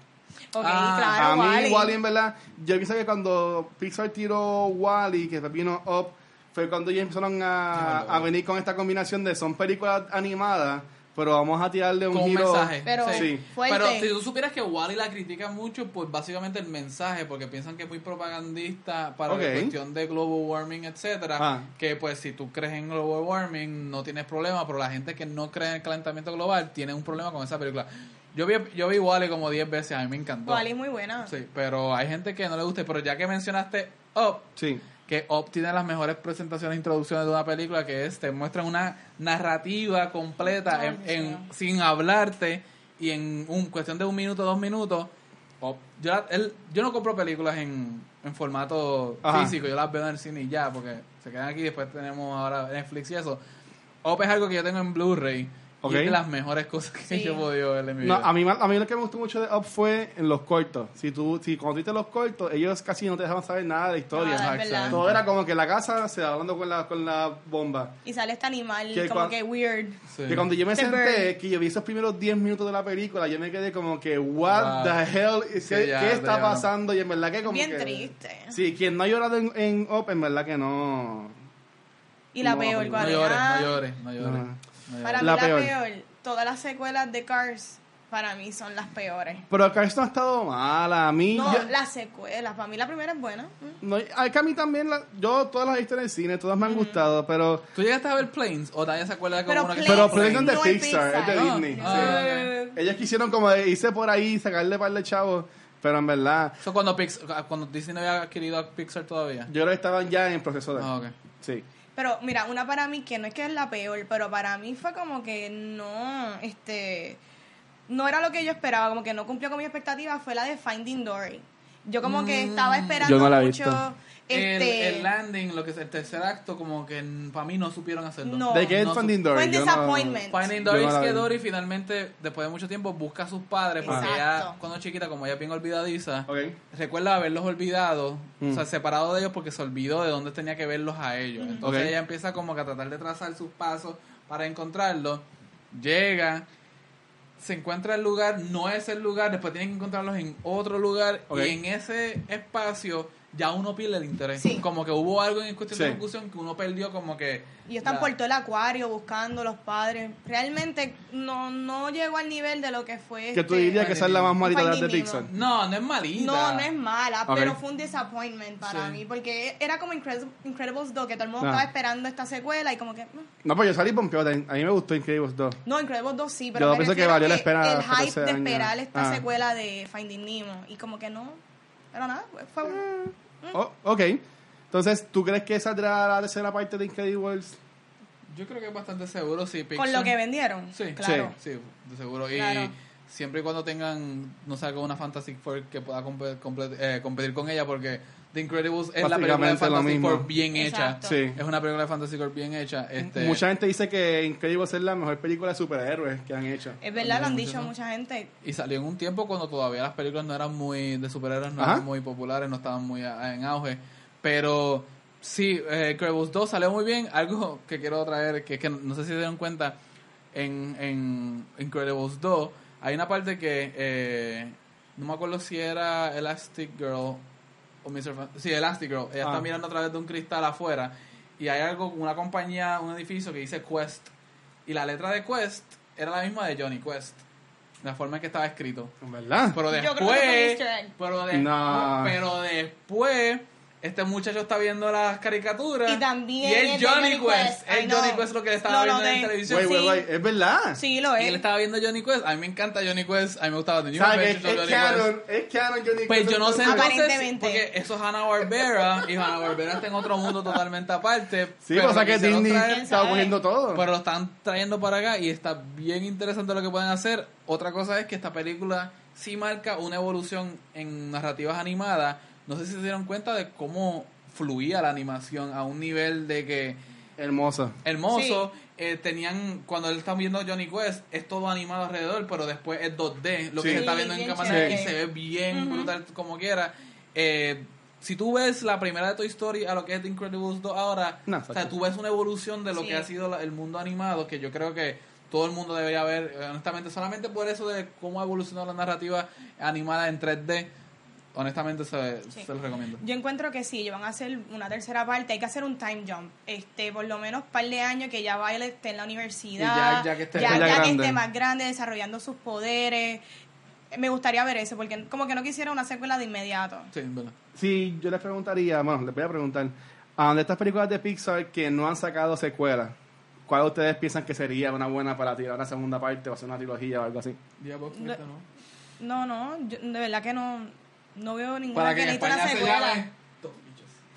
Ok, Ah, claro, a mí. Wally en verdad, yo pienso que cuando Pixar tiró Wally, que vino Up, fue cuando ya empezaron a, a venir con esta combinación de son películas animadas, pero vamos a tirarle un Con un giro. mensaje. Pero Sí. fuerte. Pero si tú supieras que Wally la critica mucho, pues básicamente el mensaje, porque piensan que es muy propagandista para la cuestión de global warming, etcétera. Ah. Que pues si tú crees en global warming no tienes problema, pero la gente que no cree en el calentamiento global tiene un problema con esa película. Yo vi, yo vi Wally como 10 veces, a mí me encantó. Wall-E es muy buena. Sí, pero hay gente que no le gusta. Pero ya que mencionaste Up, Sí. Que Up tiene las mejores presentaciones e introducciones de una película que es, te muestran una narrativa completa en, sin hablarte y en un cuestión de un minuto, dos minutos. Up. Yo, la- él- yo no compro películas en, en formato Ajá. físico, yo las veo en el cine y ya, porque se quedan aquí, después tenemos ahora Netflix y eso. Up es algo que yo tengo en Blu-ray Ok. y es de las mejores cosas que Sí. yo he podido ver en mi No, vida. a mí, a mí lo que me gustó mucho de Up fue en los cortos. Si tú, si cuando viste los cortos, ellos casi no te dejaban saber nada de la historia. Ah. Todo era como que la casa se va hablando con la, con la bomba. Y sale este animal Que como que weird. Sí. Que cuando yo me The senté, Bird. que yo vi esos primeros 10 minutos de la película, yo me quedé como que, what Wow. the hell, ¿qué, Sí, ya, qué ya, está ya. pasando? Y en verdad que como Bien que- triste. Sí, quien no ha llorado en, en Up, en verdad que no... Y la No, peor, no ¿cuál No es? llores, no llores, no llores. Para mí La la, peor. peor. todas las secuelas de Cars, para mí son las peores. Pero Cars no ha estado mala. A mí... No, yo- las secuelas, para mí la primera es buena. Mm. no, hay que a mí también, la- yo todas las he visto en el cine, todas me han gustado, pero... ¿Tú llegaste a ver Planes o nadie se acuerda de como Pero una que Pero Planes es de No es Pixar, es de. Disney. Sí. Ellos quisieron como irse por ahí, sacarle par de chavos, pero en verdad, Eso cuando, Disney no había adquirido a Pixar todavía. yo creo que estaban ya en proceso de... Ah, ok. Sí. Pero mira, una para mí que no es que es la peor, pero para mí fue como que no, este, no era lo que yo esperaba, como que no cumplió con mi expectativa, fue la de Finding Dory. Yo como que estaba esperando Yo no la he mucho, visto. Este, El, el landing, lo que es el tercer acto, como que para mí no supieron hacerlo. No. ¿De qué es no Finding Dory? Fue Yo no- disappointment. Finding Dory es que. Dory finalmente, después de mucho tiempo, busca a sus padres porque ella, Exacto. cuando chiquita, como ella bien olvidadiza, recuerda haberlos olvidado, Mm. o sea, separado de ellos porque se olvidó de dónde tenía que verlos a ellos. Entonces Ok. ella empieza como que a tratar de trazar sus pasos para encontrarlos, llega, se encuentra el lugar, no es el lugar, después tienen que encontrarlos en otro lugar y en ese espacio ya uno pierde el interés. Sí. Como que hubo algo en cuestión de Sí. ejecución que uno perdió como que... Y están la- por todo el acuario buscando los padres. Realmente no, no llegó al nivel de lo que fue. Que tú este- dirías que esa es la más malita de las de Pixar. No, no es malita. No, no es mala, Ok. pero fue un disappointment para Sí. mí, porque era como Incredibles, Incredibles 2, que todo el mundo Ah. estaba esperando esta secuela y como que... mm. No, pues yo salí pompeado. A mí me gustó Incredibles 2. No, Incredibles 2 sí, pero Yo me pienso que valió la espera el hype de esperar esta Ah. secuela de Finding Nemo y como que no, pero nada, pues, fue Oh, ok. Entonces, ¿tú crees que saldrá la tercera parte de Incredibles? Yo creo que es bastante seguro, sí. con Pixar- lo que vendieron. Sí, claro. Sí, de seguro. Claro. Y siempre y cuando tengan, no sé, una Fantastic Four que pueda compe- comple- eh, competir con ella, porque The Incredibles es la película de mismo. Four bien hecha. Sí. Es una película de Fantastic Four bien hecha. Este, Mucha gente dice que Incredibles es la mejor película de superhéroes que han hecho. Es verdad, lo han dicho mucha gente. Y salió en un tiempo cuando todavía las películas no eran muy de superhéroes, no Ajá. eran muy populares, no estaban muy a- en auge. Pero sí, eh, Incredibles 2 salió muy bien. Algo que quiero traer, que es que no sé si se dieron cuenta, en, en Incredibles 2 hay una parte que eh, no me acuerdo si era Elastic Girl o Mr. Fan- sí, Elastic Girl. Ella Ah. está mirando a través de un cristal afuera y hay algo, una compañía, un edificio que dice Quest. Y la letra de Quest era la misma de Johnny Quest. La forma en que estaba escrito. ¿Verdad? Pero Yo creo que después, pero, de- No. pero después, este muchacho está viendo las caricaturas. Y también y es es de Johnny Johnny Quest. Es Johnny. Quest lo que le estaba viendo en noté. televisión. Wait, wait, Sí. wait, es verdad. Sí, lo Y él es. estaba viendo Johnny Quest. A mí me encanta Johnny Quest. A mí me gustaba The New ¿Sabes Adventures que of es, Johnny es Quest. Es canon Johnny Pues Quest, yo no sé entonces- porque eso es Hanna Barbera y Hanna Barbera está en otro mundo totalmente aparte. Sí, pero o sea lo que Disney sabe? cogiendo todo. pero lo están trayendo para acá y está bien interesante lo que pueden hacer. Otra cosa es que esta película sí marca una evolución en narrativas animadas. No sé si se dieron cuenta de cómo fluía la animación a un nivel de que Hermoso. hermoso. eh, tenían, cuando él está viendo Johnny Quest, es todo animado alrededor, pero después es 2D, lo que se está Sí, viendo en cámara y se ve bien brutal como quiera. Eh, si tú ves la primera de Toy Story a lo que es The Incredibles 2 ahora, No, o sea, tú ves una evolución de lo Sí. que ha sido la- el mundo animado, que yo creo que todo el mundo debería ver, honestamente, solamente por eso de cómo ha evolucionado la narrativa animada en 3D, honestamente se, Sí. se los recomiendo. Yo encuentro que sí, ellos van a hacer una tercera parte, hay que hacer un time jump, este, por lo menos un par de años que ya Violet esté en la universidad, Y ya- ya que esté- ya, Ya ya que esté más grande, desarrollando sus poderes. Me gustaría ver eso, porque como que no quisiera una secuela de inmediato. Sí, en verdad. Sí, yo les preguntaría, bueno, les voy a preguntar, ¿a de estas películas de Pixar que no han sacado secuela, cuál ustedes piensan que sería una buena para tirar una segunda parte o hacer una trilogía o algo así? Box, No-. No, no, yo de verdad que no, no veo ninguna Para que que en necesite una se secuela.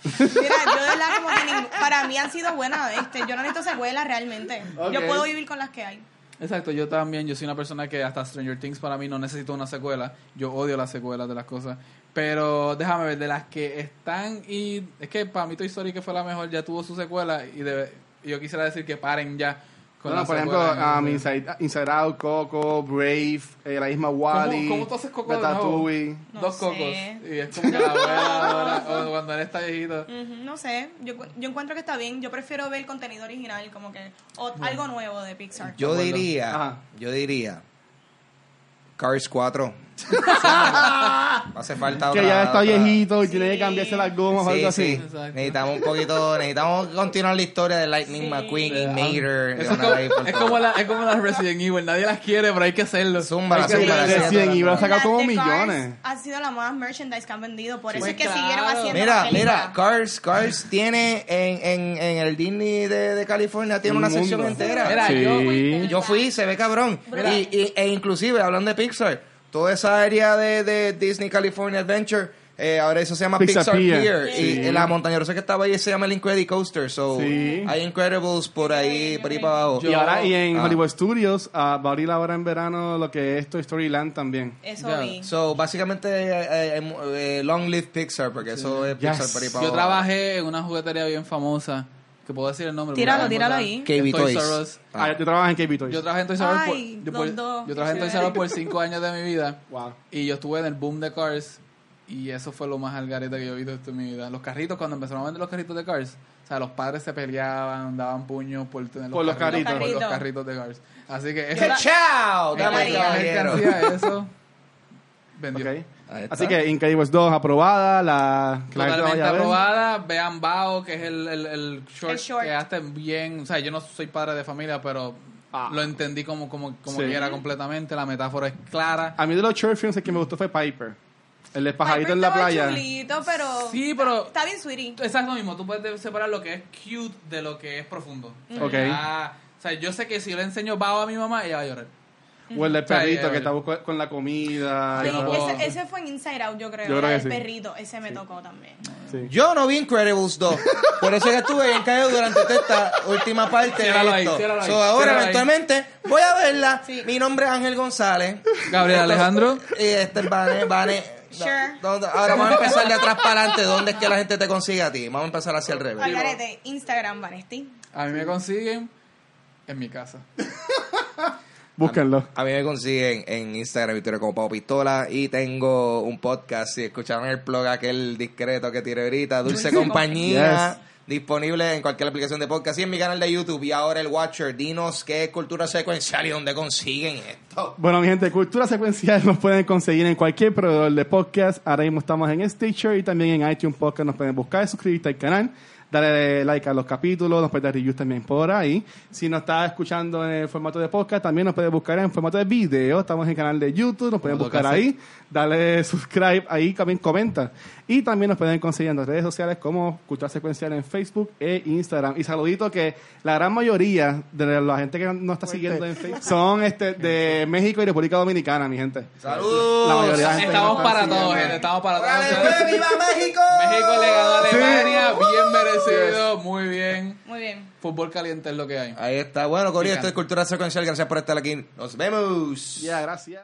Mira, yo de verdad como que para mí han sido buenas, este, yo no necesito secuelas realmente. Yo puedo vivir con las que hay. Exacto, yo también, yo soy una persona que hasta Stranger Things para mí no necesito una secuela. Yo odio las secuelas de las cosas. Pero déjame ver, de las que están y... Es que para mí Toy Story que fue la mejor ya tuvo su secuela y, de- y yo quisiera decir que paren ya Bueno, la por ejemplo, um, Inside, Inside Out, Coco, Brave, eh, la misma Wally, cómo tú haces Coco de nuevo? No Dos sé. cocos. Y es como que la abuela o *laughs* cuando él está viejito. Ujú, No sé, yo, yo encuentro que está bien. Yo prefiero ver contenido original, como que o- algo nuevo de Pixar. Yo diría, Ajá. yo diría, Cars 4. *laughs* Hace falta Que ya está otra- viejito y tiene que cambiarse las gomas o Sí, algo sí. así. Exacto. Necesitamos un poquito, necesitamos continuar la historia de Lightning Sí. McQueen y Mater. Eso es una como, vez por es todas. como la, es como las Resident Evil, nadie las quiere, pero hay que hacerlo. Zúmbala, Hay que zúmbala, hacerlo. sí. Resident Evil ha sacado Las como de millones. Cars Han sido la más merchandise que han vendido, por eso Pues es que claro. siguieron haciendo Mira, las mira. Cars, Cars tiene en, en, en el Disney de, de California tiene Un una sección mundo. entera. Mira, Sí. yo- Yo fui, se ve cabrón. Y, y- e inclusive, hablando de Pixar, toda esa área de, de Disney California Adventure, eh, ahora eso se llama Pixar Pixar, Pier. Pier. Sí. Y la montaña rusa que estaba ahí se llama el Incredicoaster. So, Sí. hay Incredibles por ahí, por ahí para abajo. Yo- y ahora, y en Ah. Hollywood Studios, ah, va a abrir ahora en verano lo que es Toy Story Land también. Eso vi. So, básicamente, eh, eh, eh, Long Live Pixar, porque eso es Pixar Yes. por ahí para Yo abajo. trabajé en una juguetería bien famosa, que puedo decir el nombre. Tíralo, tíralo ahí. KB Toys Toys. Ah. Ah, tú trabajas en KB Toys. Yo trabajé en Toys R Us por, yo, por- yo trabajé en Toys. R Us por cinco años de mi vida Wow. y yo estuve en el boom de Cars y eso fue lo más algarete que yo he visto en mi vida. Los carritos, cuando empezaron a vender los carritos de Cars, o sea, los padres se peleaban, daban puños por tener los, Por los carritos. Por los Carritos. de Cars. Así que ¡Qué chao! Yo hacía eso. vendió. Así que Incredibles 2 aprobada, la, que Totalmente aprobada. Vean Bao, que es el, el, el short, El short. que hace bien. O sea, yo no soy padre de familia, pero Ah. lo entendí como, como, como Sí. quiera completamente. La metáfora es clara. A mí de los short films el que me gustó fue Piper. El de pajarito en la playa. chulito, pero... Sí, pero- Está bien sweetie. Lo mismo. Tú puedes separar lo que es cute de lo que es profundo. Ok. Ah, o sea, yo sé que si yo le enseño Bao a mi mamá, ella va a llorar. O el del perrito que está busco- con la comida. Sí, yo no puedo- ese, ese fue en Inside Out, yo creo. Yo creo el sí. perrito. Ese me tocó también. Sí. Yo no vi Incredibles 2. Por eso es que estuve bien caído durante esta última parte Ciérralo de ahí, esto. ciérralo ahí, So, ahora, ahí. eventualmente, voy a verla. Sí. Mi nombre es Ángel González. Gabriel Alejandro. Y este es Vane. Vane. Sure. ¿Dónde- Ahora vamos a empezar de atrás para adelante. ¿Dónde es que la gente te consigue a ti? Vamos a empezar hacia el revés. Instagram, Vanesti. A mí me consiguen en mi casa. Búsquenlo. A mí me consiguen en Instagram Victoria como Pau Pistola y tengo un podcast, si escucharon el blog aquel discreto que tiré ahorita, Dulce Compañía, disponible en cualquier aplicación de podcast y en mi canal de YouTube y ahora el Watcher, dinos qué es cultura secuencial y dónde consiguen esto. Bueno, mi gente, Cultura Secuencial nos pueden conseguir en cualquier proveedor de podcast. Ahora mismo estamos en Stitcher y también en iTunes Podcast. Nos pueden buscar, suscribirte al canal, darle like a los capítulos, nos pueden dar reviews también por ahí. Si nos está escuchando en el formato de podcast, también nos pueden buscar en formato de video. Estamos en el canal de YouTube, nos pueden buscar ahí, darle subscribe ahí, también comenta. Y también nos pueden conseguir en las redes sociales como Cultura Secuencial en Facebook e Instagram. Y saludito que la gran mayoría de la gente que nos está siguiendo en Facebook son este de México y República Dominicana, mi gente. Saludos. La mayoría de la gente Estamos para todos, gente. Estamos para ¡Órale, todos. ¡Viva México! México le ganó a Sí. Alemania. Bien merecido. Muy bien. Muy bien. Fútbol caliente es lo que hay. Ahí está. Bueno, Cori, Sigan. esto es Cultura Secuencial. Gracias por estar aquí. Nos vemos. Ya, gracias.